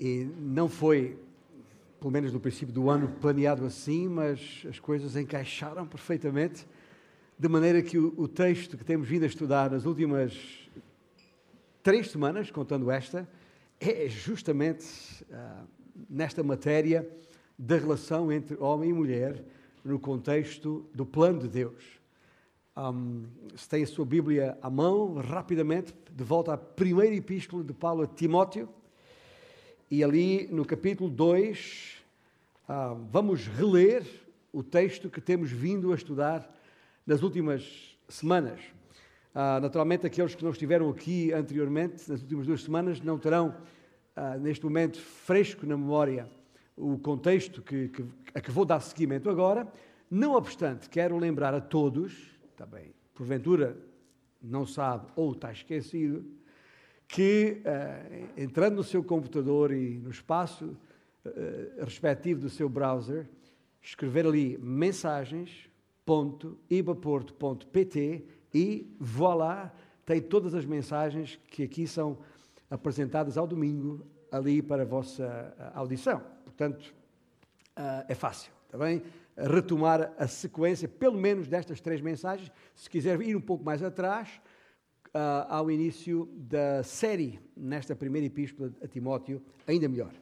E não foi, pelo menos no princípio do ano, planeado assim, mas as coisas encaixaram perfeitamente, de maneira que o, o texto que temos vindo a estudar nas últimas três semanas, contando esta, é justamente uh, nesta matéria da relação entre homem e mulher no contexto do plano de Deus. Um, se tem a sua Bíblia à mão, rapidamente, de volta à primeira epístola de Paulo a Timóteo, e ali no capítulo 2, uh, vamos reler o texto que temos vindo a estudar nas últimas semanas. Uh, naturalmente, aqueles que não estiveram aqui anteriormente, nas últimas duas semanas, não terão, uh, neste momento, fresco na memória o contexto que, que, a que vou dar seguimento agora. Não obstante, quero lembrar a todos, também, porventura não sabe ou está esquecido, que uh, entrando no seu computador e no espaço uh, respectivo do seu browser, escrever ali mensagens.ibaporto.pt e voilá, tem todas as mensagens que aqui são apresentadas ao domingo ali para a vossa audição. Portanto, é fácil, está bem? retomar a sequência, pelo menos destas três mensagens. Se quiser ir um pouco mais atrás, ao início da série, nesta primeira epístola a Timóteo, ainda melhor.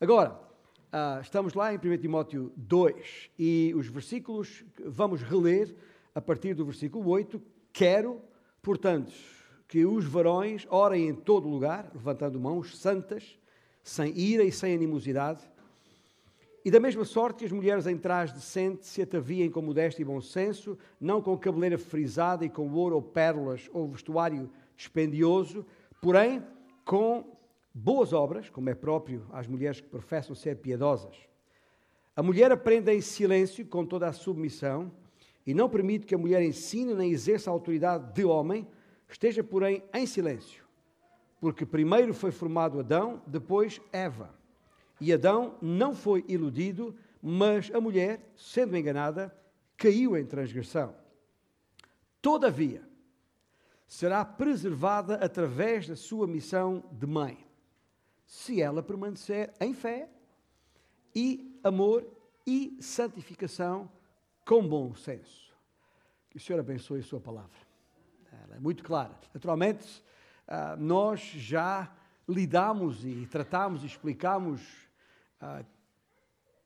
Agora, uh, estamos lá em 1 Timóteo 2 e os versículos vamos reler a partir do versículo 8. Quero, portanto, que os varões orem em todo lugar, levantando mãos santas, sem ira e sem animosidade e da mesma sorte que as mulheres em trás decente se ataviem com modesto e bom senso, não com cabeleira frisada e com ouro ou pérolas ou vestuário dispendioso, porém com boas obras, como é próprio às mulheres que professam ser piedosas. A mulher aprenda em silêncio, com toda a submissão, e não permite que a mulher ensine nem exerça a autoridade de homem, esteja, porém, em silêncio. Porque primeiro foi formado Adão, depois Eva. E Adão não foi iludido, mas a mulher, sendo enganada, caiu em transgressão. Todavia, será preservada através da sua missão de mãe, se ela permanecer em fé e amor e santificação com bom senso. Que o Senhor abençoe a sua palavra. Ela é muito clara. Naturalmente, ah, nós já lidamos e tratamos e explicamos ah,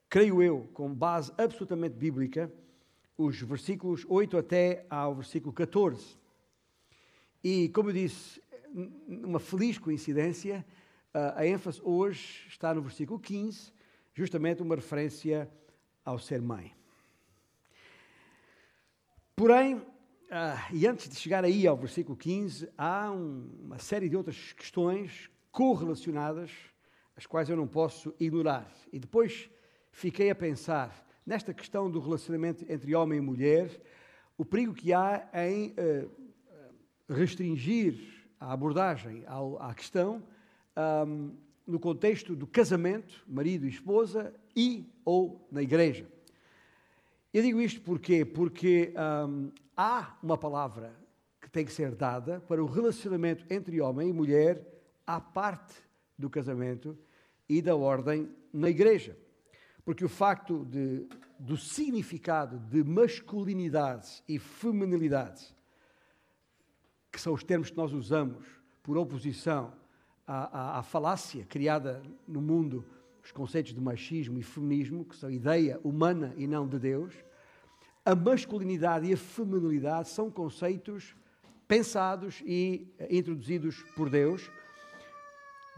creio eu, com base absolutamente bíblica, os versículos 8 até ao versículo 14. E, como eu disse, uma feliz coincidência, ah, a ênfase hoje está no versículo 15, justamente uma referência ao ser mãe. Porém, ah, e antes de chegar aí ao versículo 15, há um, uma série de outras questões correlacionadas as quais eu não posso ignorar. E depois fiquei a pensar nesta questão do relacionamento entre homem e mulher, o perigo que há em uh, restringir a abordagem à questão no contexto do casamento, marido e esposa, e ou na igreja. Eu digo isto porquê? Porque um, há uma palavra que tem que ser dada para o relacionamento entre homem e mulher à parte do casamento e da ordem na igreja. Porque o facto de, do significado de masculinidade e feminilidade, que são os termos que nós usamos por oposição à, à, à falácia criada no mundo, os conceitos de machismo e feminismo, que são ideia humana e não de Deus, a masculinidade e a feminilidade são conceitos pensados e introduzidos por Deus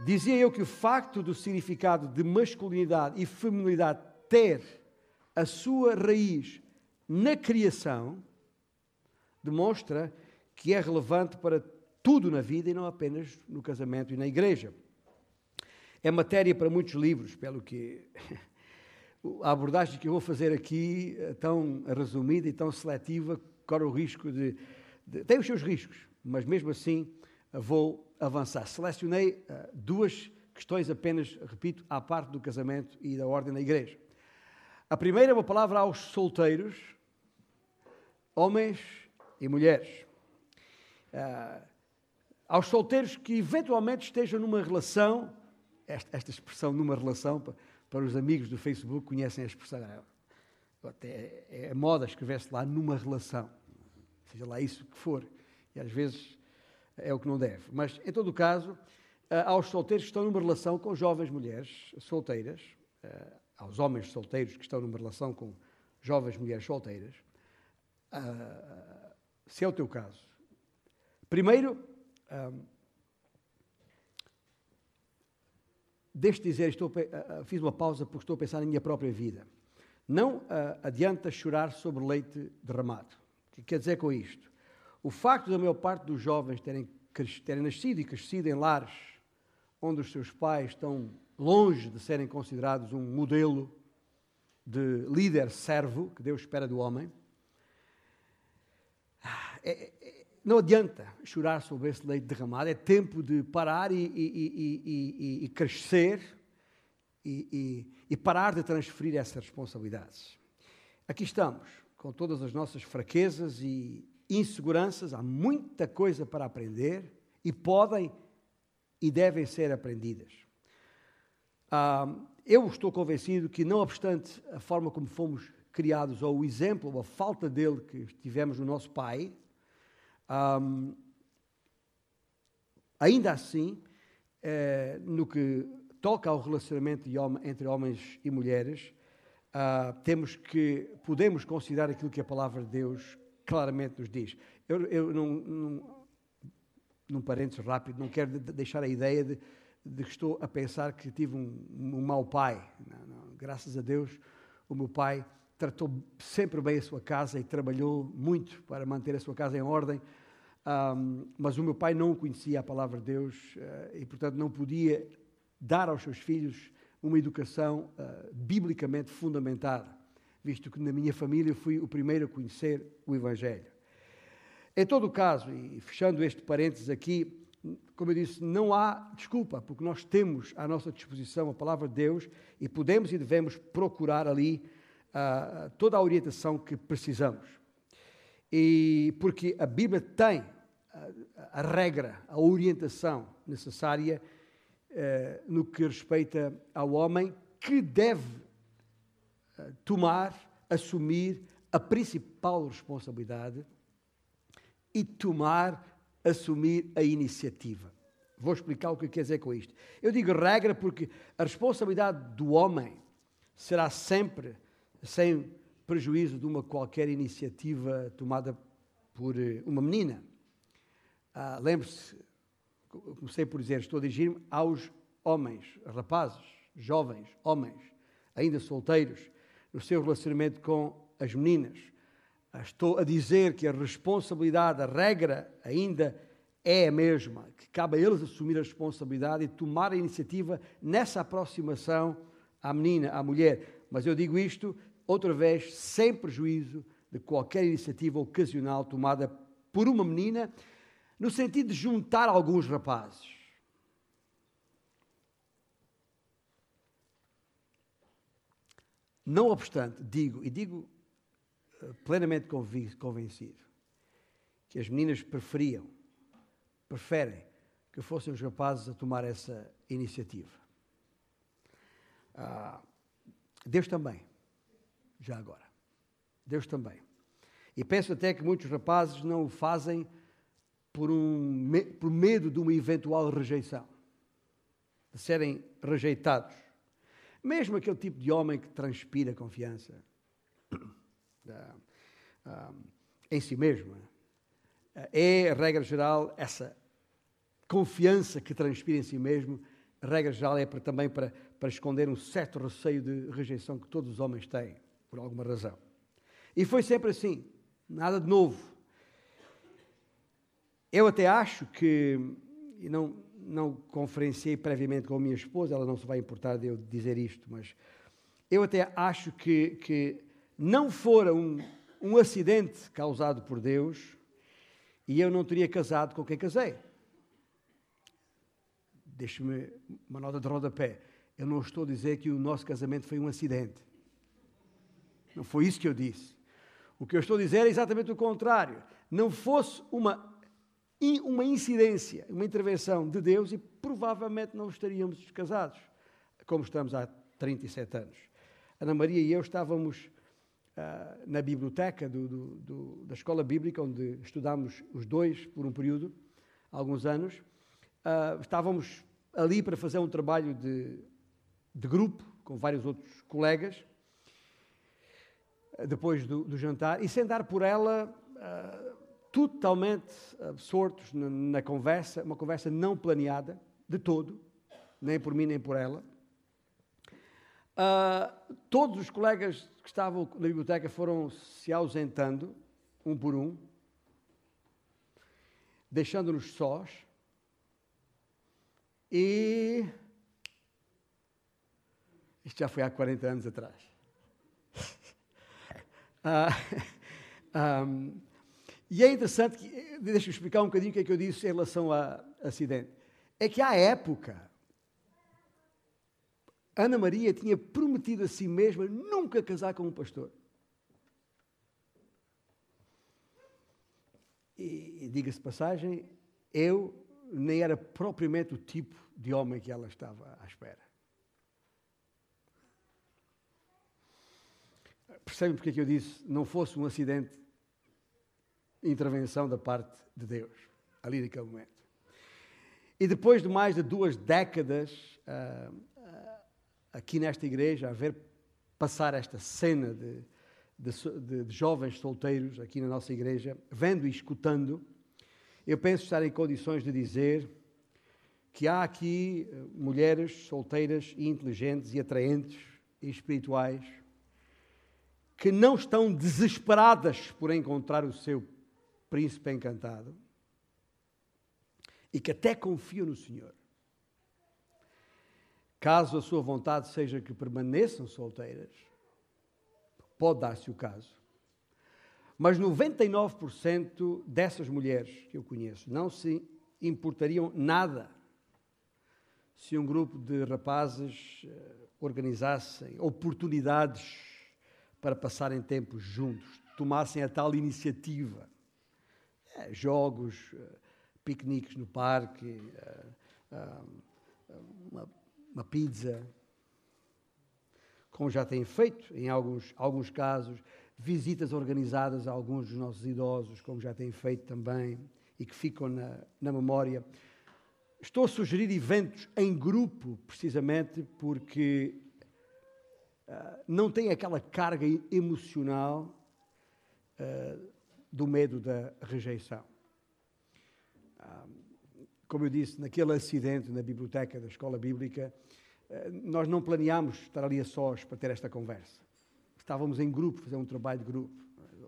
Dizia eu que o facto do significado de masculinidade e feminilidade ter a sua raiz na criação demonstra que é relevante para tudo na vida e não apenas no casamento e na igreja. É matéria para muitos livros, pelo que a abordagem que eu vou fazer aqui, é tão resumida e tão seletiva, corre o risco de, de. tem os seus riscos, mas mesmo assim vou avançar. Selecionei uh, duas questões apenas, repito, à parte do casamento e da ordem na igreja. A primeira é uma palavra aos solteiros, homens e mulheres. Uh, aos solteiros que eventualmente estejam numa relação esta, esta expressão numa relação, para, para, os amigos do Facebook conhecem a expressão. Até é, é moda escrever-se lá numa relação, seja lá isso que for. E às vezes é o que não deve. Mas, em todo o caso, aos solteiros que estão numa relação com jovens mulheres solteiras, aos homens solteiros que estão numa relação com jovens mulheres solteiras, se é o teu caso, primeiro, deixe dizer, estou, fiz uma pausa porque estou a pensar na minha própria vida. Não adianta chorar sobre leite derramado. O que quer dizer com isto? O facto da maior parte dos jovens terem, terem nascido e crescido em lares onde os seus pais estão longe de serem considerados um modelo de líder servo que Deus espera do homem, é, é, não adianta chorar sobre esse leite derramado, é tempo de parar e, e, e, e crescer e, parar de transferir essas responsabilidades. Aqui estamos, com todas as nossas fraquezas e inseguranças, há muita coisa para aprender e podem e devem ser aprendidas. Ah, eu estou convencido que, não obstante a forma como fomos criados, ou o exemplo, ou a falta dele que tivemos no nosso pai, um, ainda assim, eh, no que toca ao relacionamento entre homens e mulheres, uh, temos que, podemos considerar aquilo que a palavra de Deus claramente nos diz. Eu, eu não, não, num parênteses rápido, não quero deixar a ideia de, de que estou a pensar que tive um, um mau pai. Não, não. Graças a Deus, o meu pai tratou sempre bem a sua casa e trabalhou muito para manter a sua casa em ordem. Um, mas o meu pai não conhecia a palavra de Deus uh, e, portanto, não podia dar aos seus filhos uma educação uh, biblicamente fundamentada, visto que na minha família fui o primeiro a conhecer o Evangelho. Em todo o caso, e fechando este parênteses aqui, como eu disse, não há desculpa, porque nós temos à nossa disposição a palavra de Deus e podemos e devemos procurar ali uh, toda a orientação que precisamos. E porque a Bíblia tem a, regra, a orientação necessária eh, no que respeita ao homem que deve tomar, assumir a principal responsabilidade e tomar, assumir a iniciativa. Vou explicar o que quer dizer com isto. Eu digo regra porque a responsabilidade do homem será sempre sem prejuízo de uma qualquer iniciativa tomada por eh, uma menina. Ah, Lembre-se, comecei por dizer, estou a dirigir-me aos homens, rapazes, jovens, homens, ainda solteiros, no seu relacionamento com as meninas. Ah, estou a dizer que a responsabilidade, a regra ainda é a mesma, que cabe a eles assumir a responsabilidade e tomar a iniciativa nessa aproximação à menina, à mulher. Mas eu digo isto, outra vez, sem prejuízo de qualquer iniciativa ocasional tomada por uma menina no sentido de juntar alguns rapazes. Não obstante, digo, e digo eh, plenamente convencido, que as meninas preferiam, preferem que fossem os rapazes a tomar essa iniciativa. Ah, Deus também, já agora. Deus também. E penso até que muitos rapazes não o fazem por, um, por medo de uma eventual rejeição, de serem rejeitados. Mesmo aquele tipo de homem que transpira confiança em si mesmo. É, a regra geral, essa confiança que transpira em si mesmo, regra geral é para, também para, para esconder um certo receio de rejeição que todos os homens têm, por alguma razão. E foi sempre assim, nada de novo. Eu até acho que, e não, não conferenciei previamente com a minha esposa, ela não se vai importar de eu dizer isto, mas eu até acho que, que não fora um, um acidente causado por Deus e eu não teria casado com quem casei. Deixe-me uma nota de rodapé. Eu não estou a dizer que o nosso casamento foi um acidente. Não foi isso que eu disse. O que eu estou a dizer é exatamente o contrário. Não fosse uma uma incidência, uma intervenção de Deus e provavelmente não estaríamos casados, como estamos há 37 anos. Ana Maria e eu estávamos uh, na biblioteca do, do, do, da escola bíblica, onde estudámos os dois por um período, alguns anos. Uh, estávamos ali para fazer um trabalho de, de grupo com vários outros colegas, depois do, jantar, e sem dar por ela. Totalmente absortos na, na, conversa, uma conversa não planeada, de todo, nem por mim nem por ela. Uh, todos os colegas que estavam na biblioteca foram se ausentando, um por um, deixando-nos sós. E. Isto já foi há 40 anos atrás. uh, um, E é interessante, que, deixa eu explicar um bocadinho o que é que eu disse em relação a acidente. É que à época, Ana Maria tinha prometido a si mesma nunca casar com um pastor. E, e diga-se passagem, eu nem era propriamente o tipo de homem que ela estava à espera. Percebem porque é que eu disse não fosse um acidente intervenção da parte de Deus, ali naquele momento. E depois de mais de duas décadas uh, uh, aqui nesta igreja, a ver passar esta cena de, de, de, jovens solteiros aqui na nossa igreja, vendo e escutando, eu penso estar em condições de dizer que há aqui eh, mulheres solteiras e inteligentes e atraentes e espirituais que não estão desesperadas por encontrar o seu príncipe encantado e que até confia no Senhor. Caso a sua vontade seja que permaneçam solteiras, pode dar-se o caso. Mas 99% dessas mulheres que eu conheço não se importariam nada se um grupo de rapazes eh, organizassem oportunidades para passarem tempo juntos, tomassem a tal iniciativa é, jogos, eh, piqueniques no parque, eh, eh, uma, uma pizza, como já têm feito em alguns, alguns casos, visitas organizadas a alguns dos nossos idosos, como já têm feito também, e que ficam na, na memória. Estou a sugerir eventos em grupo, precisamente porque uh, não tem aquela carga emocional uh, do medo da rejeição. Como eu disse, naquele acidente na biblioteca da escola bíblica, eh, nós não planeámos estar ali a sós para ter esta conversa. Estávamos em grupo, fazer um trabalho de grupo.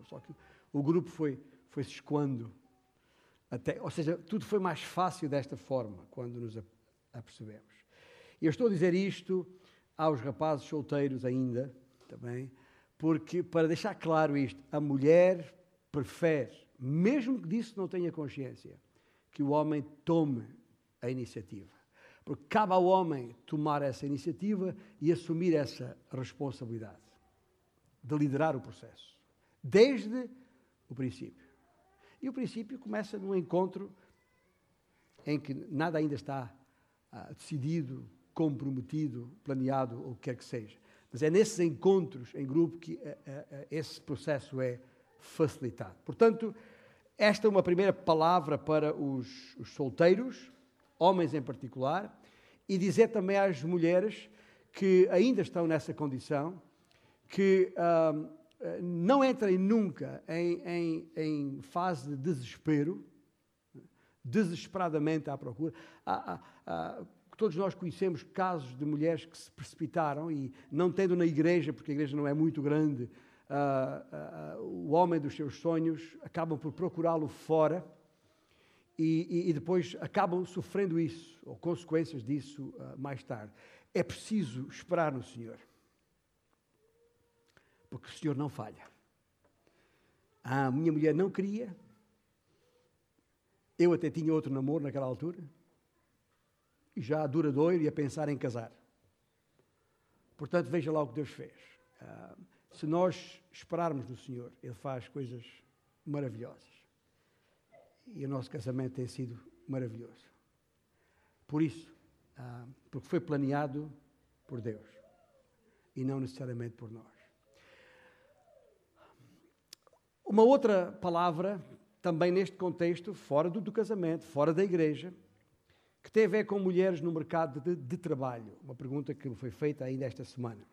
Só que o grupo foi, foi se escoando. Até, ou seja, tudo foi mais fácil desta forma, quando nos apercebemos. E eu estou a dizer isto aos rapazes solteiros ainda, também, porque, para deixar claro isto, a mulher prefere, mesmo que disso não tenha consciência, que o homem tome a iniciativa. Porque cabe ao homem tomar essa iniciativa e assumir essa responsabilidade de liderar o processo, desde o princípio. E o princípio começa num encontro em que nada ainda está ah, decidido, comprometido, planeado, ou o que quer que seja. Mas é nesses encontros em grupo que ah, ah, esse processo é facilitado. Portanto, esta é uma primeira palavra para os, os solteiros, homens em particular, e dizer também às mulheres que ainda estão nessa condição, que ah, não entrem nunca em, em, em, fase de desespero, desesperadamente à procura. todos nós conhecemos casos de mulheres que se precipitaram e, não tendo na igreja, porque a igreja não é muito grande, uh, uh, o homem dos seus sonhos, acabam por procurá-lo fora e, e, e, depois acabam sofrendo isso, ou consequências disso mais tarde. É preciso esperar no Senhor, porque o Senhor não falha. A minha mulher não queria, eu até tinha outro namoro naquela altura, e já duradouro e a pensar em casar. Portanto, veja lá o que Deus fez. Uh, se nós esperarmos no Senhor, Ele faz coisas maravilhosas. e o nosso casamento tem sido maravilhoso. Por isso, ah, porque foi planeado por Deus e não necessariamente por nós. Uma outra palavra, também neste contexto, fora do, do casamento, fora da igreja, que tem a ver com mulheres no mercado de, de trabalho. Uma pergunta que me foi feita ainda esta semana.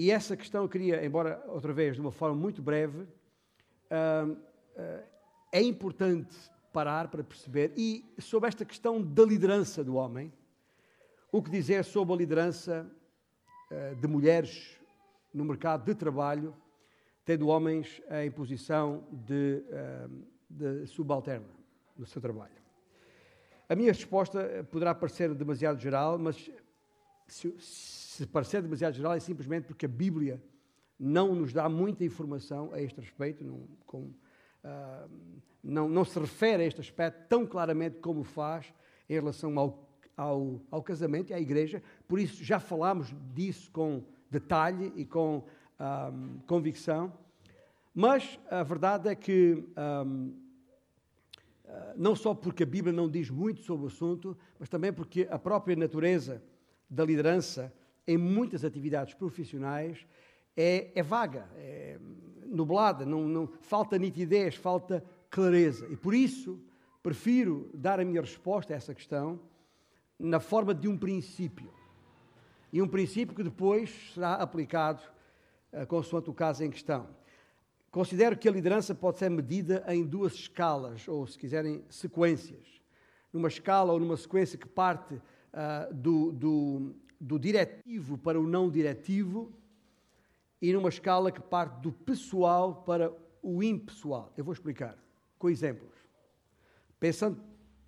E essa questão eu queria, embora outra vez de uma forma muito breve, uh, uh, é importante parar para perceber. E sobre esta questão da liderança do homem, o que dizer sobre a liderança uh, de mulheres no mercado de trabalho, tendo homens em posição de, de subalterna no seu trabalho. A minha resposta poderá parecer demasiado geral, mas se, se parecer demasiado geral é simplesmente porque a Bíblia não nos dá muita informação a este respeito, não, com, uh, não, não, se refere a este aspecto tão claramente como faz em relação ao, ao, ao, casamento e à igreja, por isso já falámos disso com detalhe e com ah, convicção, mas a verdade é que um, ah, não só porque a Bíblia não diz muito sobre o assunto, mas também porque a própria natureza da liderança em muitas atividades profissionais é, é vaga, é nublada, não, não, falta nitidez, falta clareza. E por isso prefiro dar a minha resposta a essa questão na forma de um princípio. E um princípio que depois será aplicado uh, consoante o caso em questão. Considero que a liderança pode ser medida em duas escalas, ou se quiserem, sequências. Numa escala ou numa sequência que parte uh, do, do, do diretivo para o não diretivo e numa escala que parte do pessoal para o impessoal. Eu vou explicar com exemplos. Pensando,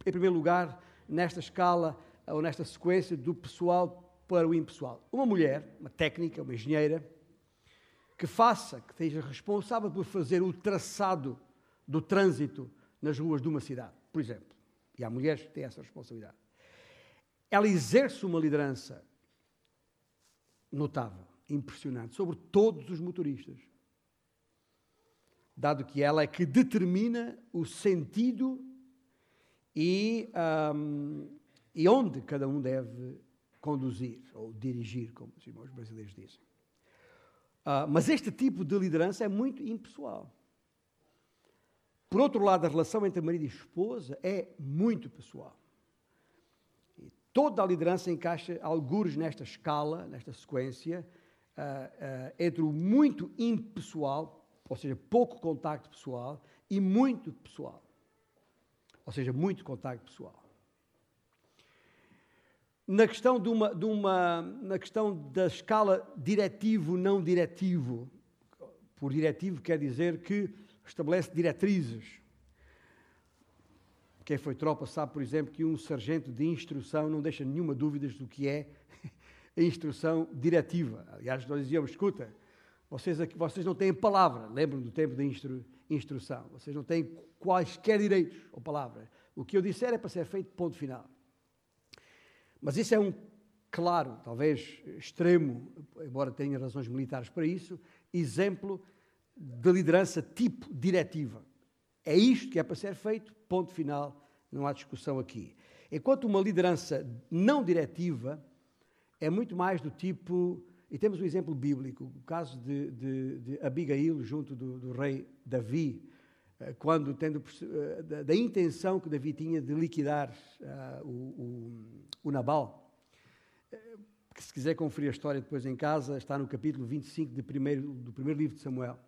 em primeiro lugar, nesta escala ou nesta sequência do pessoal para o impessoal. Uma mulher, uma técnica, uma engenheira, que faça, que seja responsável por fazer o traçado do trânsito nas ruas de uma cidade, por exemplo. E há mulheres que têm essa responsabilidade. Ela exerce uma liderança notável, impressionante, sobre todos os motoristas. Dado que ela é que determina o sentido e, um, e onde cada um deve conduzir, ou dirigir, como os irmãos brasileiros dizem. Uh, mas este tipo de liderança é muito impessoal. Por outro lado, a relação entre marido e esposa é muito pessoal. Toda a liderança encaixa alguns nesta escala, nesta sequência, uh, uh, entre o muito impessoal, ou seja, pouco contacto pessoal, e muito pessoal, ou seja, muito contacto pessoal na questão, de uma, de uma, na questão da escala diretivo-não diretivo. Por diretivo quer dizer que estabelece diretrizes. Quem foi tropa sabe, por exemplo, que um sargento de instrução não deixa nenhuma dúvida do que é a instrução diretiva. Aliás, nós dizíamos, escuta, vocês, aqui, vocês não têm palavra, lembram do tempo da instru, instrução, vocês não têm quaisquer direitos ou palavra. O que eu disser é para ser feito, ponto final. Mas isso é um claro, talvez extremo, embora tenha razões militares para isso, exemplo de liderança tipo diretiva. É isto que é para ser feito, ponto final, não há discussão aqui. Enquanto uma liderança não diretiva é muito mais do tipo, e temos um exemplo bíblico, o caso de, de, de Abigail junto do, do, rei Davi, eh, quando tendo eh, da, da, intenção que Davi tinha de liquidar uh, o, o, Nabal. Que se quiser conferir a história depois em casa, está no capítulo 25 de primeiro, do primeiro livro de Samuel.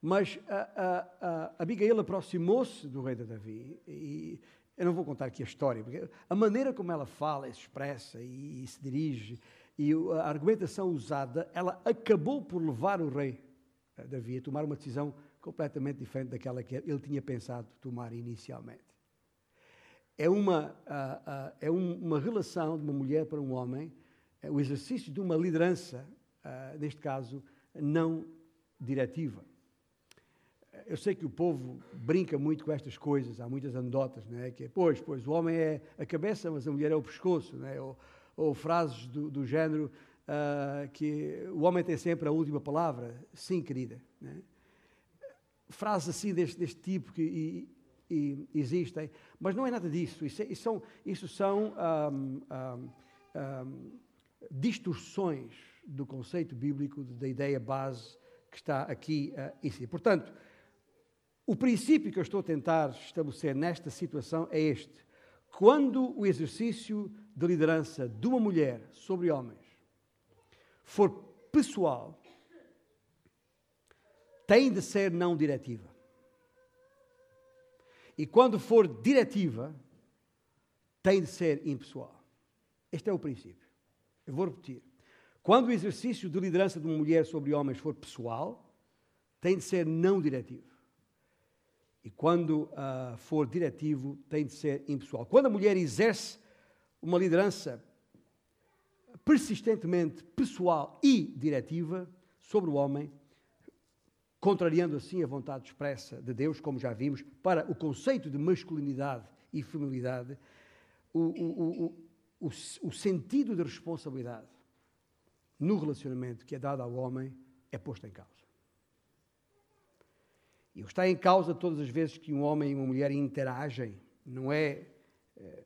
Mas a, a, a Abigail aproximou-se do rei de Davi e eu não vou contar aqui a história, porque a maneira como ela fala, se expressa e, e se dirige e a argumentação usada, ela acabou por levar o rei Davi a tomar uma decisão completamente diferente daquela que ele tinha pensado tomar inicialmente. É uma, é uma relação de uma mulher para um homem, é o exercício de uma liderança, uh, neste caso, não diretiva. Eu sei que o povo brinca muito com estas coisas, há muitas anedotas, não é? Que é, pois, pois, o homem é a cabeça, mas a mulher é o pescoço, não é? Ou, ou frases do, do género que o homem tem sempre a última palavra. Sim, querida. Não é? frases assim deste, deste tipo que, e, e existem, mas não é nada disso. Isso, é, isso são, isso são um, um, um, distorções do conceito bíblico, da ideia base que está aqui uh, em si. Portanto, o princípio que eu estou a tentar estabelecer nesta situação é este. Quando o exercício de liderança de uma mulher sobre homens for pessoal, tem de ser não diretiva. E quando for diretiva, tem de ser impessoal. Este é o princípio. Eu vou repetir. Quando o exercício de liderança de uma mulher sobre homens for pessoal, tem de ser não diretivo. E quando uh, for diretivo, tem de ser impessoal. Quando a mulher exerce uma liderança persistentemente pessoal e diretiva sobre o homem, contrariando assim a vontade expressa de Deus, como já vimos, para o conceito de masculinidade e feminilidade, o, o, o, o, sentido de responsabilidade no relacionamento que é dado ao homem é posto em causa. E o que está em causa todas as vezes que um homem e uma mulher interagem não é, é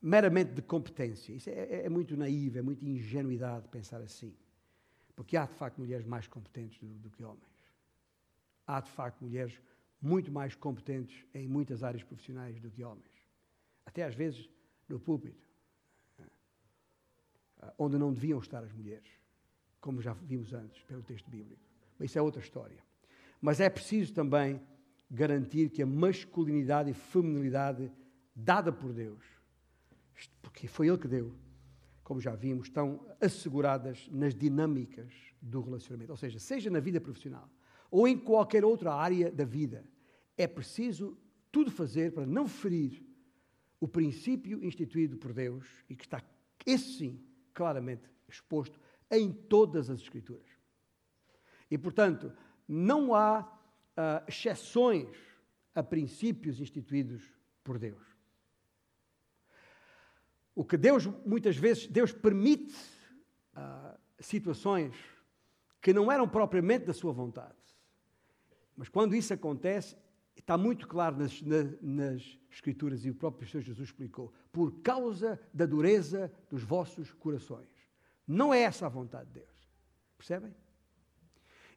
meramente de competência. Isso é, é, é muito naivo, é muita ingenuidade pensar assim. Porque há de facto mulheres mais competentes do, do que homens. Há de facto mulheres muito mais competentes em muitas áreas profissionais do que homens. Até às vezes no púlpito, eh, onde não deviam estar as mulheres, como já vimos antes pelo texto bíblico. Mas isso é outra história. Mas é preciso também garantir que a masculinidade e feminilidade dada por Deus, porque foi Ele que deu, como já vimos, estão asseguradas nas dinâmicas do relacionamento. Ou seja, seja na vida profissional ou em qualquer outra área da vida, é preciso tudo fazer para não ferir o princípio instituído por Deus e que está, esse sim, claramente exposto em todas as Escrituras. E, portanto, não há uh, exceções a princípios instituídos por Deus. O que Deus, muitas vezes, Deus permite uh, situações que não eram propriamente da sua vontade. Mas quando isso acontece, está muito claro nas, nas, nas, Escrituras e o próprio Senhor Jesus explicou: por causa da dureza dos vossos corações. Não é essa a vontade de Deus. Percebem?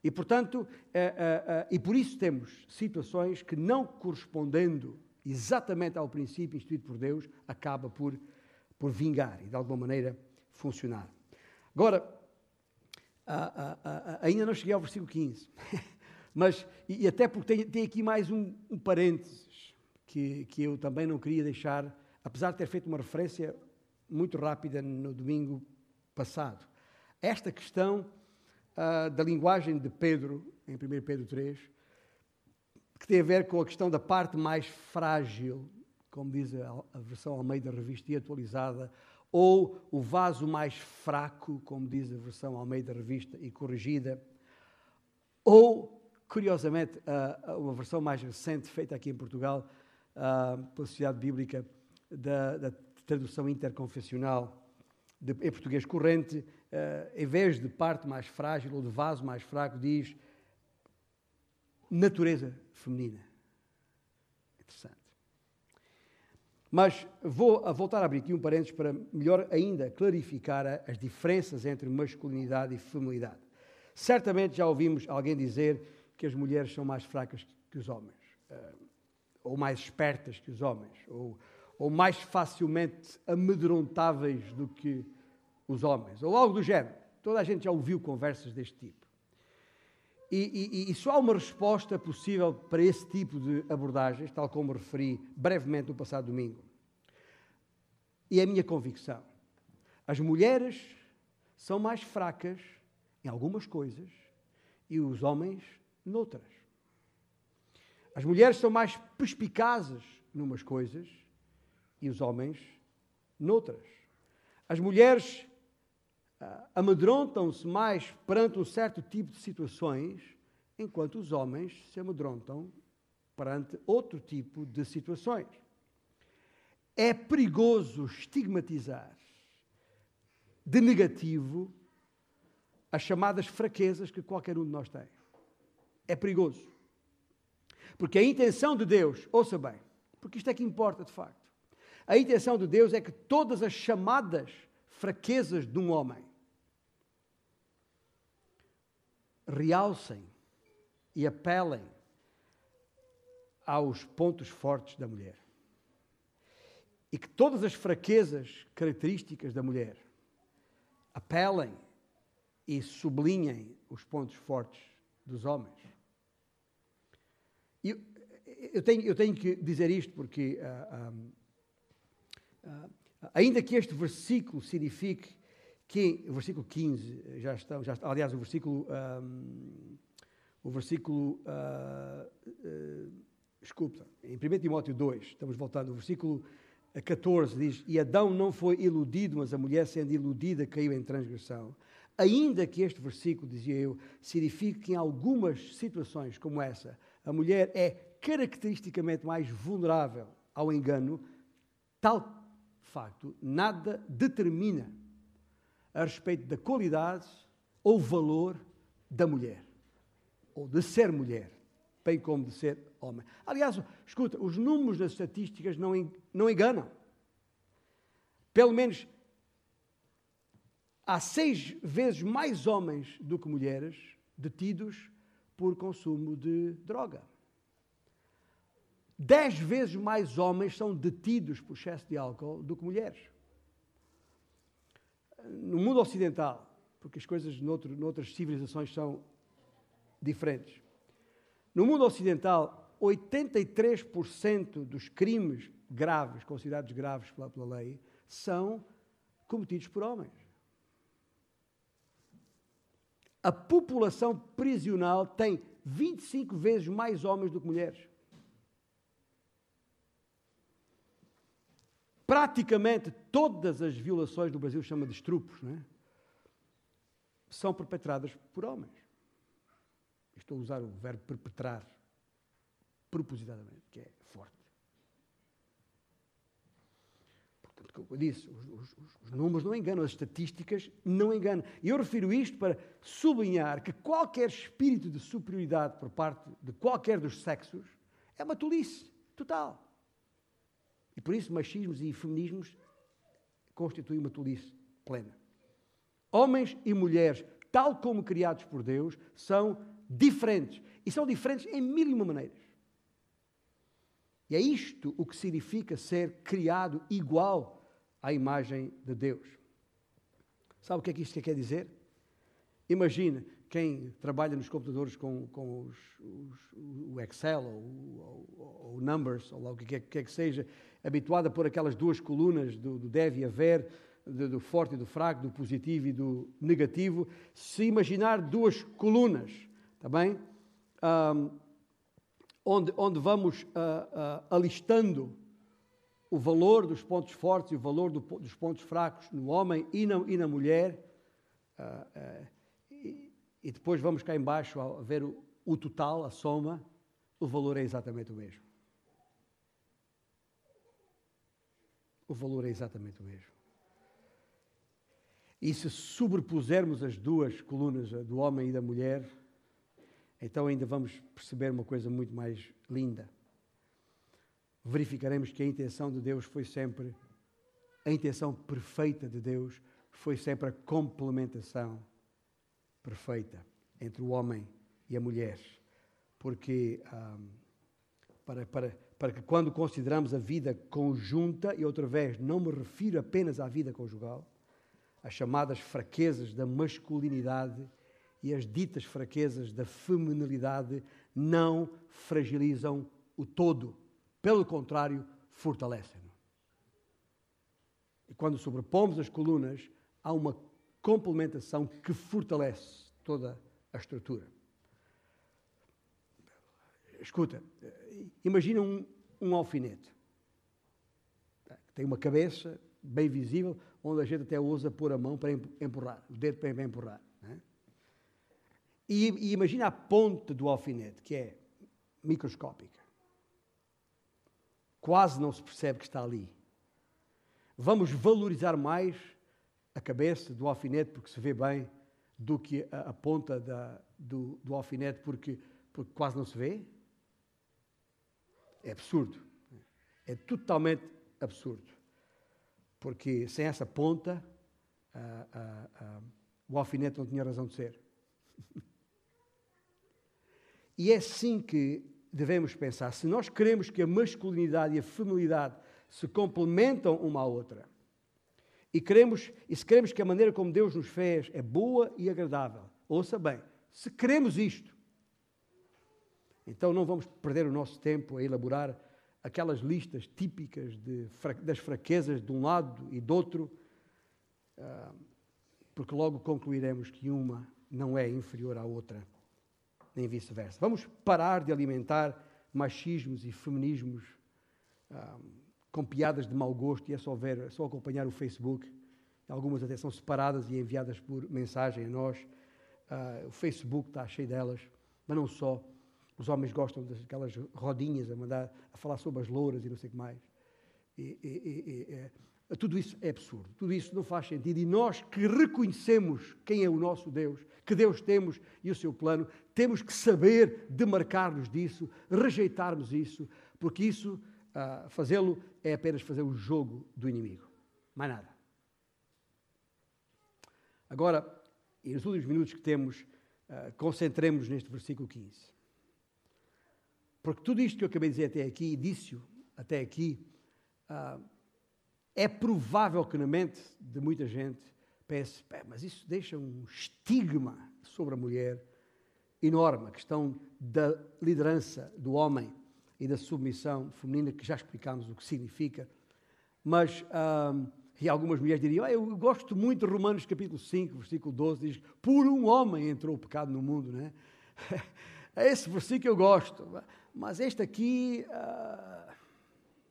E, portanto, é, é, é, e por isso temos situações que, não correspondendo exatamente ao princípio instituído por Deus, acaba por por vingar e de alguma maneira funcionar. Agora, ainda não cheguei ao versículo 15, mas, e, até porque tem, tem aqui mais um, um parênteses que, que eu também não queria deixar, apesar de ter feito uma referência muito rápida no domingo passado. Esta questão uh, da linguagem de Pedro, em 1 Pedro 3, que tem a ver com a questão da parte mais frágil como diz a, a versão Almeida Revista e atualizada, ou o vaso mais fraco, como diz a versão Almeida Revista e corrigida, ou, curiosamente, a uma versão mais recente, feita aqui em Portugal, a, pela Sociedade Bíblica, da, da tradução interconfessional de, em português corrente, uh, em vez de parte mais frágil ou de vaso mais fraco, diz natureza feminina. Interessante. Mas vou voltar a abrir aqui um parênteses para melhor ainda clarificar as diferenças entre masculinidade e feminilidade. Certamente já ouvimos alguém dizer que as mulheres são mais fracas que os homens, eh, ou mais espertas que os homens, ou, ou mais facilmente amedrontáveis do que os homens, ou algo do género. Toda a gente já ouviu conversas deste tipo. E, e, e, só há uma resposta possível para esse tipo de abordagens, tal como referi brevemente no passado domingo. E é a minha convicção. As mulheres são mais fracas em algumas coisas e os homens noutras. As mulheres são mais perspicazes numas coisas e os homens noutras. As mulheres amedrontam-se mais perante um certo tipo de situações, enquanto os homens se amedrontam perante outro tipo de situações. É perigoso estigmatizar de negativo as chamadas fraquezas que qualquer um de nós tem. É perigoso. Porque a intenção de Deus, ouça bem, porque isto é que importa de facto. A intenção de Deus é que todas as chamadas fraquezas de um homem realcem e apelem aos pontos fortes da mulher. E que todas as fraquezas características da mulher apelem e sublinhem os pontos fortes dos homens. Eu, eu, tenho, eu tenho que dizer isto porque, uh, ainda que este versículo signifique que, o versículo 15, já está, já aliás, o versículo, um, o versículo, desculpa, em 1 Timóteo 2, estamos voltando, o versículo 14 diz: E Adão não foi iludido, mas a mulher, sendo iludida, caiu em transgressão. Ainda que este versículo, dizia eu, signifique que em algumas situações como essa, a mulher é caracteristicamente mais vulnerável ao engano, tal facto nada determina a respeito da qualidade ou valor da mulher, ou de ser mulher, bem como de ser homem. Aliás, escuta, os números das estatísticas não, não enganam. Pelo menos há seis vezes mais homens do que mulheres detidos por consumo de droga. Dez vezes mais homens são detidos por excesso de álcool do que mulheres. No mundo ocidental, porque as coisas noutro, noutras civilizações são diferentes. No mundo ocidental, 83% dos crimes graves, considerados graves pela, pela lei, são cometidos por homens a população prisional tem 25 vezes mais homens do que mulheres. Praticamente todas as violações do Brasil chama de estrupos, é? são perpetradas por homens. Estou a usar o verbo perpetrar propositadamente, que é forte. como eu disse, os, os, os, números não enganam, as estatísticas não enganam. E eu refiro isto para sublinhar que qualquer espírito de superioridade por parte de qualquer dos sexos é uma tolice total. E por isso machismos e feminismos constituem uma tolice plena. Homens e mulheres, tal como criados por Deus, são diferentes. E são diferentes em mil e uma maneiras. E é isto o que significa ser criado igual à imagem de Deus. Sabe o que é que isto quer dizer? Imagina quem trabalha nos computadores com, com os, os, o Excel ou, o Numbers, ou lá o que quer, que, que seja, habituado a pôr aquelas duas colunas do, do deve e haver, do, do forte e do fraco, do positivo e do negativo. Se imaginar duas colunas, está bem? Um, onde, onde vamos uh, uh, alistando o valor dos pontos fortes e o valor do, dos pontos fracos no homem e na, e na mulher. Uh, uh, e, e, depois vamos cá embaixo a ver o, o total, a soma, o valor é exatamente o mesmo. O valor é exatamente o mesmo. E se sobrepusermos as duas colunas, a do homem e da mulher, então ainda vamos perceber uma coisa muito mais linda verificaremos que a intenção de Deus foi sempre, a intenção perfeita de Deus foi sempre a complementação perfeita entre o homem e a mulher. Porque, um, para, para, para que quando consideramos a vida conjunta, e outra vez não me refiro apenas à vida conjugal, as chamadas fraquezas da masculinidade e as ditas fraquezas da feminilidade não fragilizam o todo pelo contrário, fortalecem-no. E quando sobrepomos as colunas, há uma complementação que fortalece toda a estrutura. Escuta, imagina um, um alfinete. Tem uma cabeça bem visível, onde a gente até usa pôr a mão para empurrar, o dedo para empurrar. É? E, e imagina a ponta do alfinete, que é microscópica quase não se percebe que está ali. Vamos valorizar mais a cabeça do alfinete, porque se vê bem, do que a, a ponta da, do, do, alfinete, porque, porque quase não se vê? É absurdo. É totalmente absurdo. Porque sem essa ponta, ah, ah, ah, o alfinete não tinha razão de ser. e é assim que devemos pensar. Se nós queremos que a masculinidade e a feminilidade se complementam uma à outra, e, queremos, e se queremos que a maneira como Deus nos fez é boa e agradável, ouça bem, se queremos isto, então não vamos perder o nosso tempo a elaborar aquelas listas típicas de, das fraquezas de um lado e do outro, ah, porque logo concluiremos que uma não é inferior à outra, nem vice-versa. Vamos parar de alimentar machismos e feminismos ah, com piadas de mau gosto, e é só ver, é só acompanhar o Facebook. Algumas até são separadas e enviadas por mensagem a nós. Uh, o Facebook está cheio delas, mas não só. Os homens gostam daquelas rodinhas a mandar a falar sobre as louras e não sei o que mais. E, e, e, é, tudo isso é absurdo, tudo isso não faz sentido. E nós que reconhecemos quem é o nosso Deus, que Deus temos e o seu plano, temos que saber demarcar-nos disso, rejeitarmos isso, porque isso uh, fazê-lo é apenas fazer o jogo do inimigo. Mais nada. Agora, e nos últimos minutos que temos, uh, concentremos neste versículo 15. Porque tudo isto que eu acabei de dizer até aqui, disse-o até aqui, uh, é provável que na mente de muita gente pense, mas isso deixa um estigma sobre a mulher enorme, a questão da liderança do homem e da submissão feminina, que já explicámos o que significa. Mas, um, e algumas mulheres diriam, ah, eu gosto muito de Romanos capítulo 5, versículo 12, diz, por um homem entrou o pecado no mundo, né? É esse versículo eu gosto, mas este aqui, uh,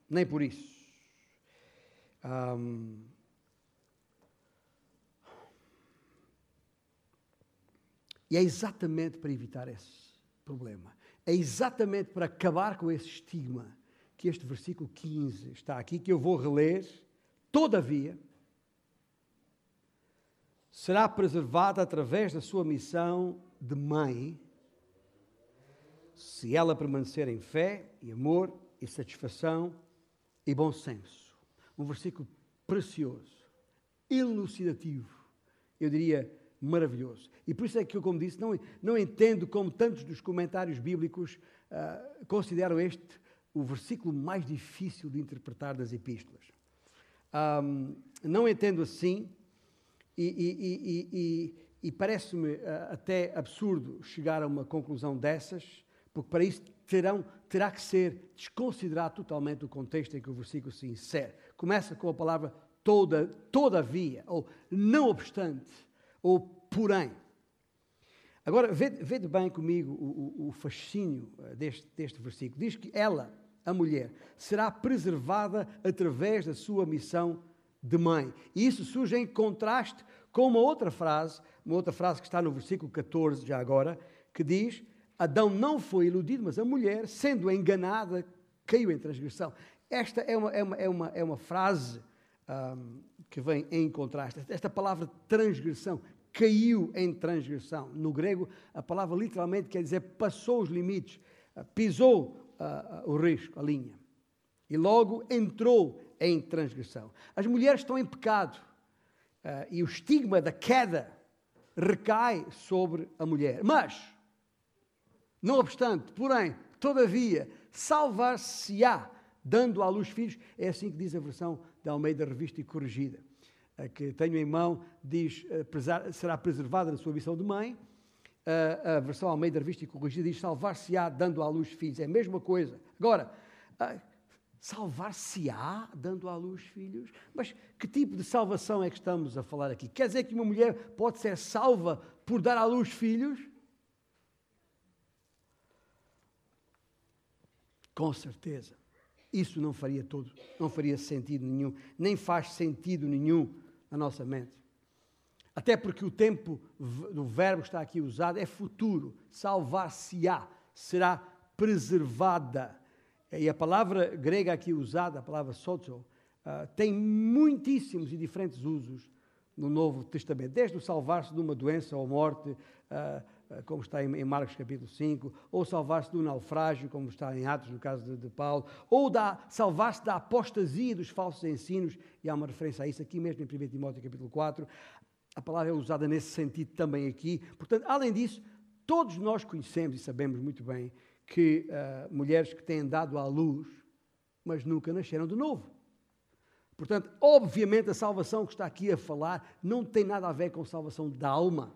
nem por isso. Um, e é exatamente para evitar esse problema é exatamente para acabar com esse estigma que este versículo 15 está aqui, que eu vou reler. Todavia, será preservada através da sua missão de mãe, se ela permanecer em fé e amor e satisfação e bom senso. Um versículo precioso, elucidativo, eu diria maravilhoso. E por isso é que eu, como disse, não, não entendo como tantos dos comentários bíblicos uh, consideram este o versículo mais difícil de interpretar das epístolas. Um, não entendo assim, e, e, e, e parece-me uh, até absurdo chegar a uma conclusão dessas, porque para isso terão, terá que ser desconsiderado totalmente o contexto em que o versículo se insere. Começa com a palavra toda, todavia, ou não obstante ou porém. Agora, vede bem comigo o, o, o fascínio eh, deste, deste versículo. Diz que ela, a mulher, será preservada através da sua missão de mãe. E isso surge em contraste com uma outra frase, uma outra frase que está no versículo 14, já agora, que diz: Adão não foi iludido, mas a mulher, sendo enganada, caiu em transgressão. Esta é uma, é uma, é uma, é uma frase um, que vem em contraste. Esta palavra transgressão, caiu em transgressão. No grego, a palavra literalmente quer dizer passou os limites, ah, pisou uh, o risco, a linha. E logo entrou em transgressão. As mulheres estão em pecado uh, e o estigma da queda recai sobre a mulher. Mas, não obstante, porém, todavia, salvar-se-á dando à luz filhos. É assim que diz a versão da Almeida Revista e Corrigida. A que tenho em mão diz eh, será preservada na sua missão de mãe. A, versão Almeida Revista e Corrigida diz salvar-se-á dando à luz filhos. É a mesma coisa. Agora, salvar-se-á dando à luz filhos? Mas que tipo de salvação é que estamos a falar aqui? Quer dizer que uma mulher pode ser salva por dar à luz filhos? Com certeza. Isso não faria todo, não faria sentido nenhum, nem faz sentido nenhum na nossa mente. Até porque o tempo do verbo está aqui usado é futuro, salvar-se-á, será preservada. E a palavra grega aqui usada, a palavra sozo, uh, tem muitíssimos e diferentes usos no Novo Testamento, desde o salvar-se de uma doença ou morte, eh, como está em Marcos capítulo 5, ou salvar-se do naufrágio, como está em Atos, no caso de, de Paulo, ou salvar-se da apostasia dos falsos ensinos, e há uma referência a isso aqui mesmo em 1 Timóteo capítulo 4. A palavra é usada nesse sentido também aqui. Portanto, além disso, todos nós conhecemos e sabemos muito bem que uh, mulheres que têm dado à luz, mas nunca nasceram de novo. Portanto, obviamente, a salvação que está aqui a falar não tem nada a ver com salvação da alma.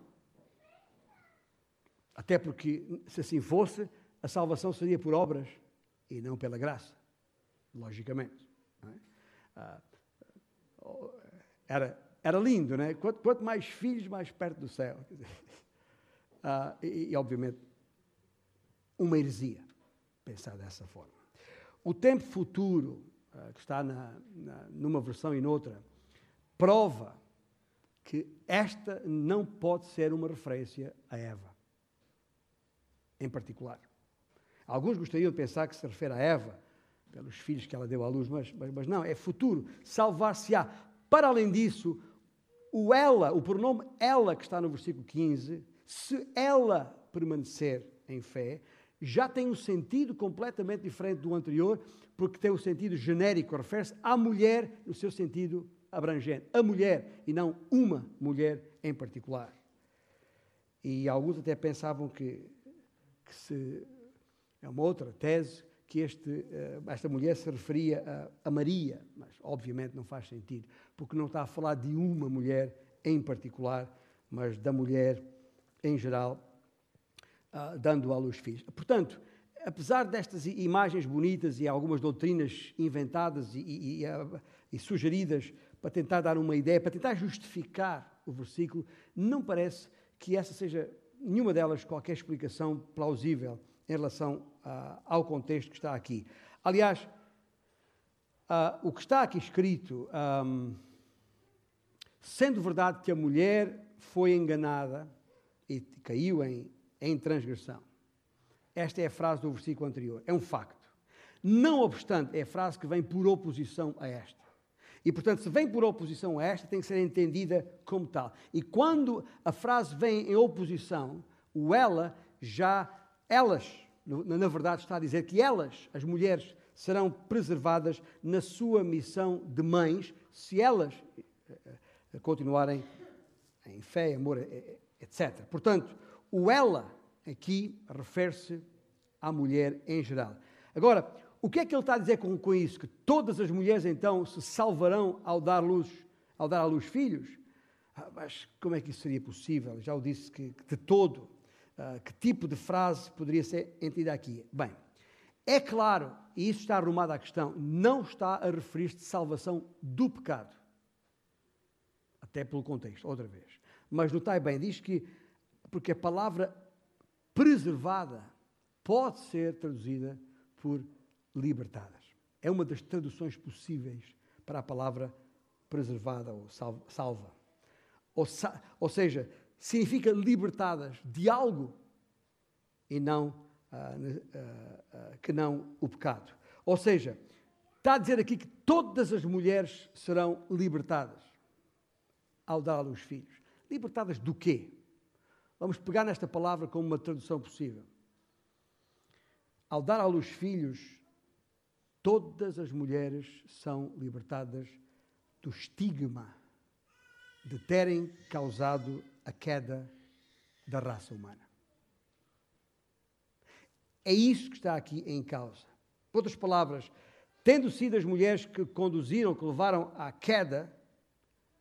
Até porque, se assim fosse, a salvação seria por obras e não pela graça, logicamente. É? Ah, era, era lindo, né? Quanto, quanto, mais filhos, mais perto do céu. Ah, e, e, obviamente, uma heresia pensar dessa forma. O tempo futuro eh, que está na, na, numa versão e noutra, prova que esta não pode ser uma referência a Eva, em particular. Alguns gostariam de pensar que se refere a Eva, pelos filhos que ela deu à luz, mas, mas, mas não, é futuro, salvar-se-á. Para além disso, o ela, o pronome ela que está no versículo 15, se ela permanecer em fé, já tem um sentido completamente diferente do anterior, porque tem o um sentido genérico, refere-se à mulher no seu sentido abrangente. A mulher e não uma mulher em particular. E alguns até pensavam que, que se, é uma outra tese, que este, eh, esta mulher se referia a, a Maria, mas obviamente não faz sentido, porque não está a falar de uma mulher em particular, mas da mulher em geral uh, dando à luz filhos. Portanto, apesar destas imagens bonitas e algumas doutrinas inventadas e, e, e, ah, e, sugeridas para tentar dar uma ideia, para tentar justificar o versículo, não parece que essa seja nenhuma delas qualquer explicação plausível em relação uh, ao contexto que está aqui. Aliás, uh, o que está aqui escrito, um, sendo verdade que a mulher foi enganada e caiu em em transgressão. Esta é a frase do versículo anterior, é um facto. Não obstante, é a frase que vem por oposição a esta. E, portanto, se vem por oposição a esta, tem que ser entendida como tal. E quando a frase vem em oposição, o ela já, elas, na verdade, está a dizer que elas, as mulheres, serão preservadas na sua missão de mães, se elas eh, eh, continuarem em fé, amor, eh, etc. Portanto, o ela aqui refere-se à mulher em geral. Agora, o que é que ele está a dizer com, com, isso? Que todas as mulheres então se salvarão ao dar luz, ao dar à luz filhos? Ah, mas como é que isso seria possível? Já o disse que, que de todo, ah, que tipo de frase poderia ser entendida aqui? Bem, é claro, e isso está arrumado à questão, não está a referir-se de salvação do pecado. Até pelo contexto, outra vez. Mas notai bem, diz que porque a palavra preservada pode ser traduzida por libertadas. É uma das traduções possíveis para a palavra preservada ou salva. Ou, ou seja, significa libertadas de algo e não uh, uh, uh, que não o pecado. Ou seja, está a dizer aqui que todas as mulheres serão libertadas ao dar à luz filhos. Libertadas do quê? Vamos pegar nesta palavra como uma tradução possível. Ao dar à luz filhos, todas as mulheres são libertadas do estigma de terem causado a queda da raça humana. É isso que está aqui em causa. Por outras palavras, tendo sido as mulheres que conduziram, que levaram à queda,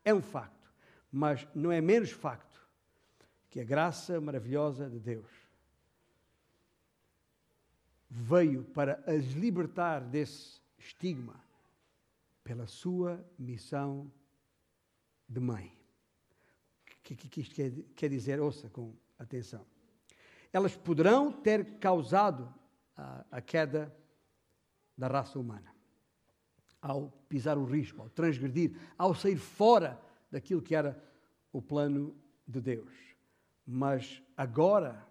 é um facto, mas não é menos facto que a graça maravilhosa de Deus veio para as libertar desse estigma pela sua missão de mãe. O que, que, que isto quer, quer dizer? Ouça com atenção. Elas poderão ter causado a, a queda da raça humana ao pisar o risco, ao transgredir, ao sair fora daquilo que era o plano de Deus mas agora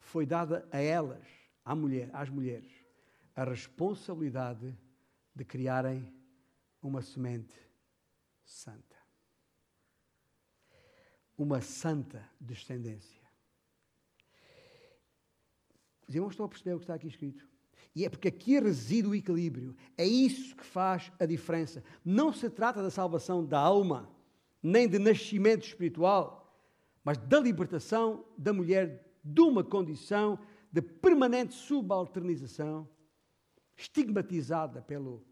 foi dada a elas, à mulher, às mulheres, a responsabilidade de criarem uma semente santa. Uma santa descendência. Os irmãos estão a perceber o que está aqui escrito. E é porque aqui reside o equilíbrio. É isso que faz a diferença. Não se trata da salvação da alma, nem de nascimento espiritual, mas da libertação da mulher de uma condição de permanente subalternização, estigmatizada pelo,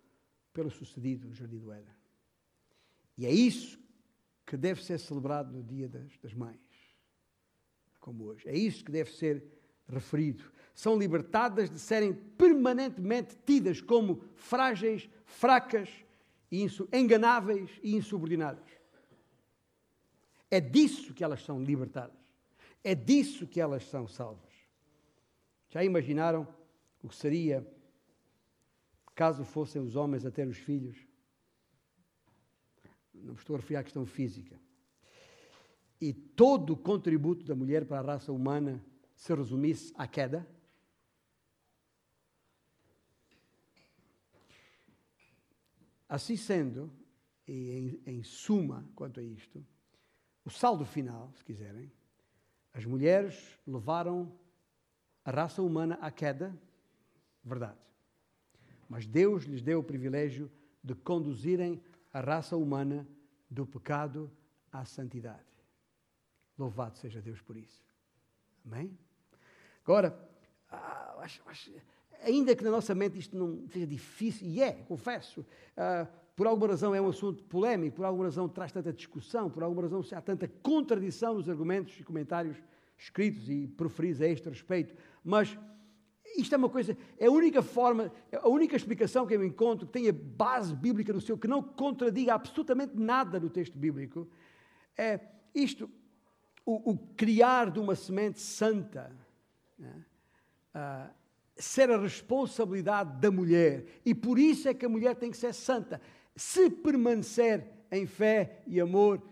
pelo sucedido no Jardim do Éden. E é isso que deve ser celebrado no Dia das, das Mães, como hoje. É isso que deve ser referido. São libertadas de serem permanentemente tidas como frágeis, fracas, enganáveis e insubordinadas. É disso que elas são libertadas. É disso que elas são salvas. Já imaginaram o que seria caso fossem os homens a ter os filhos? Não estou a referir à questão física. E todo o contributo da mulher para a raça humana se resumisse à queda? Assim sendo, e em, em suma quanto a isto, o saldo final, se quiserem, as mulheres levaram a raça humana à queda, verdade. Mas Deus lhes deu o privilégio de conduzirem a raça humana do pecado à santidade. Louvado seja Deus por isso. Amém? Agora, ah, acho, acho, ainda que na nossa mente isto não seja difícil, e é, confesso, ah, por alguma razão é um assunto polémico, por alguma razão traz tanta discussão, por alguma razão há tanta contradição nos argumentos e comentários escritos e proferidos a este respeito, mas isto é uma coisa, é a única forma, a única explicação que eu encontro que tenha base bíblica no seu, que não contradiga absolutamente nada no texto bíblico, é isto, o, o criar de uma semente santa, né? uh, ser a responsabilidade da mulher, e por isso é que a mulher tem que ser santa, se permanecer em fé e amor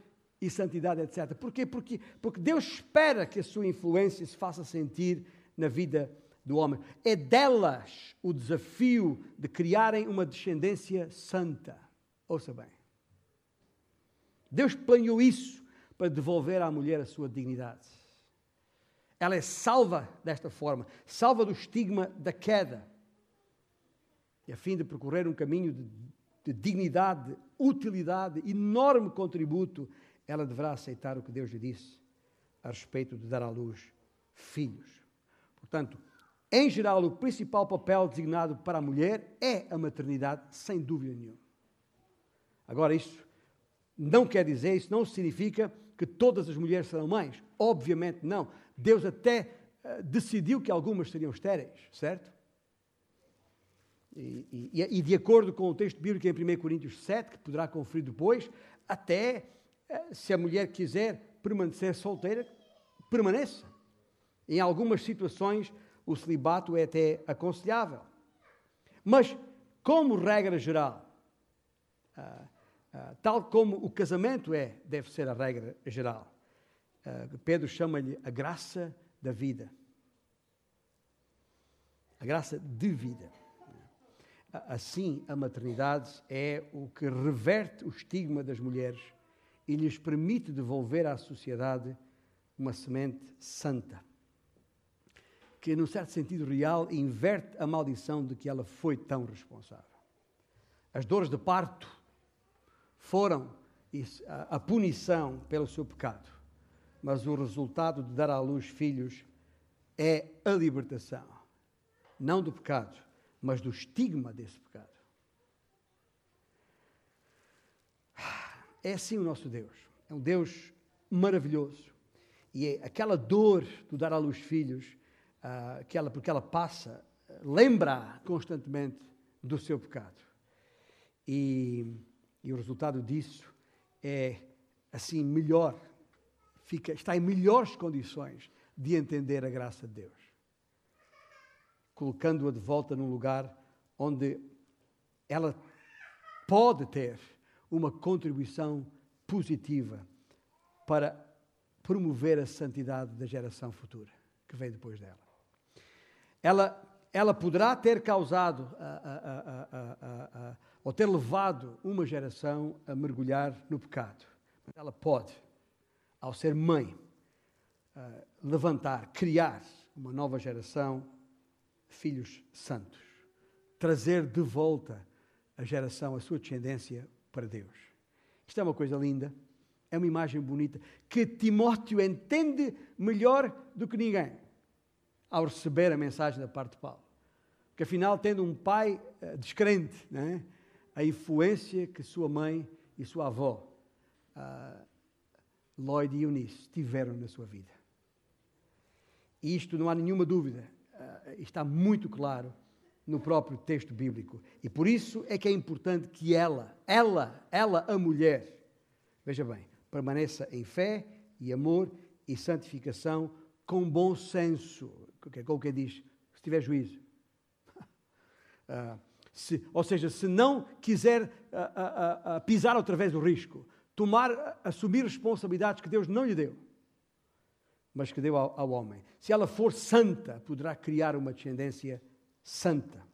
e santidade, etc. Porquê? Porque, porque Deus espera que a sua influência se faça sentir na vida do homem. É delas o desafio de criarem uma descendência santa. Ouça bem. Deus planeou isso para devolver à mulher a sua dignidade. Ela é salva desta forma, salva do estigma da queda. E a fim de percorrer um caminho de, de dignidade, utilidade, enorme contributo, ela deverá aceitar o que Deus lhe disse a respeito de dar à luz filhos. Portanto, em geral, o principal papel designado para a mulher é a maternidade, sem dúvida nenhuma. Agora, isso não quer dizer, isso não significa que todas as mulheres serão mães. Obviamente não. Deus até uh, decidiu que algumas seriam estéreis, certo? E, e, e, de acordo com o texto bíblico em 1 Coríntios 7, que poderá conferir depois, até uh, se a mulher quiser permanecer solteira, permaneça. Em algumas situações, o celibato é até aconselhável. Mas, como regra geral, uh, uh, tal como o casamento é, deve ser a regra geral, uh, Pedro chama-lhe a graça da vida. A graça de vida. Assim, a maternidade é o que reverte o estigma das mulheres e lhes permite devolver à sociedade uma semente santa que, num certo sentido real, inverte a maldição de que ela foi tão responsável. As dores de parto foram a punição pelo seu pecado, mas o resultado de dar à luz filhos é a libertação, não do pecado, mas do estigma desse pecado. É assim o nosso Deus. É um Deus maravilhoso. E é aquela dor do dar à luz filhos uh, que ela, porque ela passa, lembra constantemente do seu pecado. E, e o resultado disso é, assim, melhor, fica, está em melhores condições de entender a graça de Deus, colocando-a de volta num lugar onde ela pode ter uma contribuição positiva para promover a santidade da geração futura que vem depois dela ela, ela poderá ter causado ou ter levado uma geração a mergulhar no pecado. Mas ela pode, ao ser mãe, levantar, criar uma nova geração filhos santos. Trazer de volta a geração, a sua descendência para Deus. Isto é uma coisa linda, é uma imagem bonita, que Timóteo entende melhor do que ninguém ao receber a mensagem da parte de Paulo. Porque afinal, tendo um pai uh, descrente, é? a influência que sua mãe e sua avó, uh, Lloyd e Eunice, tiveram na sua vida. E isto não há nenhuma dúvida, uh, está muito claro no próprio texto bíblico. E por isso é que é importante que ela, ela, ela, a mulher, veja bem, permaneça em fé e amor e santificação com bom senso. Com o que diz, se tiver juízo. Uh, se, ou seja, se não quiser uh, uh, pisar outra vez o risco, tomar, assumir responsabilidades que Deus não lhe deu, mas que deu ao, ao homem. Se ela for santa, poderá criar uma descendência santa.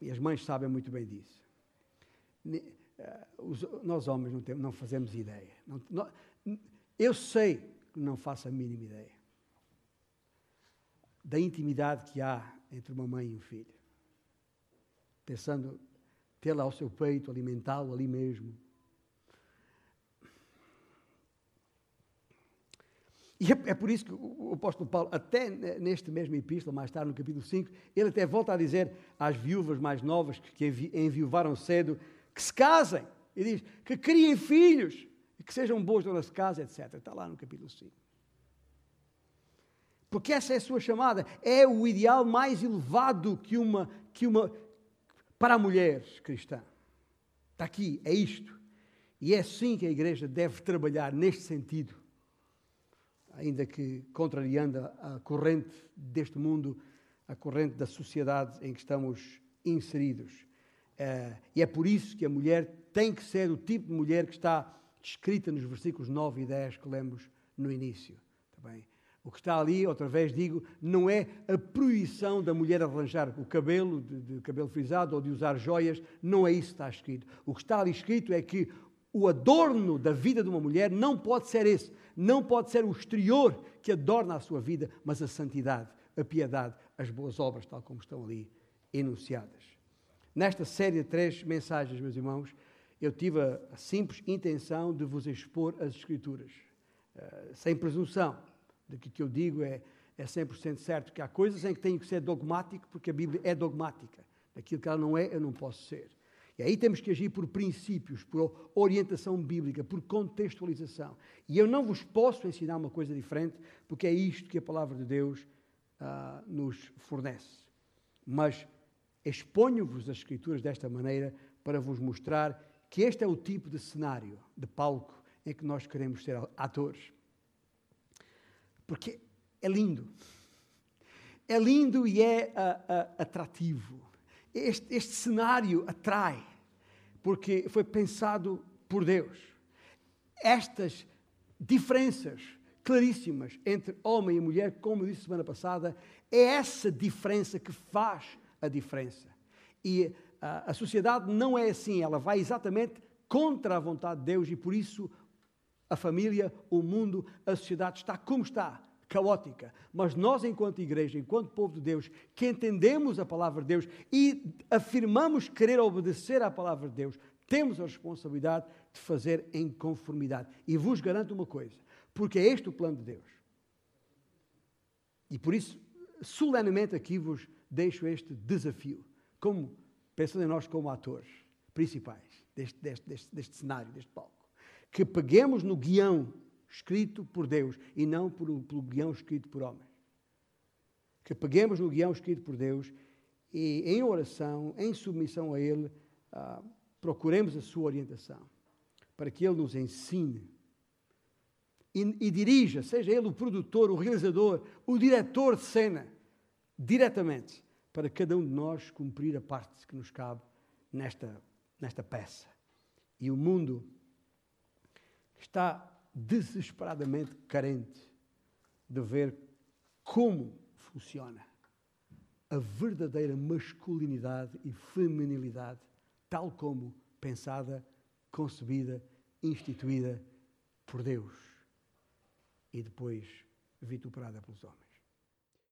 E as mães sabem muito bem disso. Nós homens não, temos, não fazemos ideia. Eu sei que não faço a mínima ideia da intimidade que há entre uma mãe e um filho. Pensando tê-la ao seu peito, alimentá-lo ali mesmo. E é, é, por isso que o, apóstolo Paulo, até neste mesmo epístola, mais tarde no capítulo 5, ele até volta a dizer às viúvas mais novas que enviuvaram cedo que se casem. E diz que criem filhos que sejam boas donas de casa, etc. Está lá no capítulo 5. Porque essa é a sua chamada. É o ideal mais elevado que uma, que uma para a mulher cristã. Está aqui, é isto. E é assim que a igreja deve trabalhar neste sentido ainda que contrariando a corrente deste mundo, a corrente da sociedade em que estamos inseridos. Uh, e é por isso que a mulher tem que ser o tipo de mulher que está descrita nos versículos 9 e 10 que lemos no início. Também. Tá o que está ali, outra vez digo, não é a proibição da mulher arranjar o cabelo, de, de cabelo frisado ou de usar joias, não é isso que está escrito. O que está ali escrito é que o adorno da vida de uma mulher não pode ser esse, não pode ser o exterior que adorna a sua vida, mas a santidade, a piedade, as boas obras, tal como estão ali enunciadas. Nesta série de três mensagens, meus irmãos, eu tive a simples intenção de vos expor as Escrituras, uh, sem presunção de que que eu digo é, é 100% certo, que há coisas em que tenho que ser dogmático, porque a Bíblia é dogmática. Aquilo que ela não é, eu não posso ser. E aí temos que agir por princípios, por orientação bíblica, por contextualização. E eu não vos posso ensinar uma coisa diferente, porque é isto que a palavra de Deus uh, nos fornece. Mas exponho-vos as Escrituras desta maneira para vos mostrar que este é o tipo de cenário, de palco, em que nós queremos ser atores. Porque é lindo. É lindo e é uh, uh, atrativo. Este, este cenário atrai porque foi pensado por Deus. Estas diferenças claríssimas entre homem e mulher, como eu disse semana passada, é essa diferença que faz a diferença. E ah, a sociedade não é assim, ela vai exatamente contra a vontade de Deus e por isso a família, o mundo, a sociedade está como está, caótica. Mas nós, enquanto igreja, enquanto povo de Deus, que entendemos a palavra de Deus e afirmamos querer obedecer à palavra de Deus, temos a responsabilidade de fazer em conformidade. E vos garanto uma coisa, porque é este o plano de Deus. E por isso, solenemente aqui vos deixo este desafio, como pensando em nós como atores principais deste, deste, deste, deste cenário, deste palco. Que peguemos no guião escrito por Deus e não pelo guião escrito por homens. Que peguemos no guião escrito por Deus e, em oração, em submissão a Ele, ah, procuremos a sua orientação, para que Ele nos ensine e, e, dirija, seja Ele o produtor, o realizador, o diretor de cena, diretamente, para cada um de nós cumprir a parte que nos cabe nesta, nesta peça. E o mundo está desesperadamente carente de ver como funciona a verdadeira masculinidade e feminilidade, tal como pensada, concebida, instituída por Deus e depois vituperada pelos homens.